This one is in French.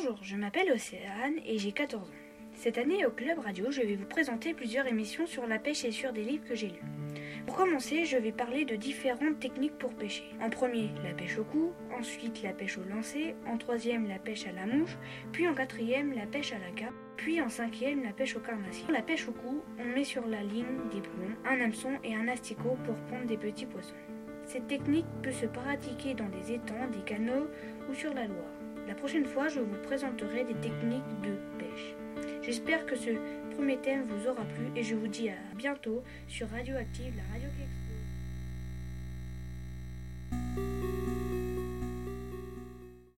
Bonjour, je m'appelle Océane et j'ai 14 ans. Cette année au Club Radio, je vais vous présenter plusieurs émissions sur la pêche et sur des livres que j'ai lus. Pour commencer, je vais parler de différentes techniques pour pêcher. En premier, la pêche au cou, ensuite la pêche au lancer, en troisième, la pêche à la mouche, puis en quatrième, la pêche à la carpe, puis en cinquième, la pêche au carnassier. La pêche au cou, on met sur la ligne des plombs, un hameçon et un asticot pour prendre des petits poissons. Cette technique peut se pratiquer dans des étangs, des canaux ou sur la Loire. La prochaine fois, je vous présenterai des techniques de pêche. J'espère que ce premier thème vous aura plu et je vous dis à bientôt sur Radioactive, la radio qui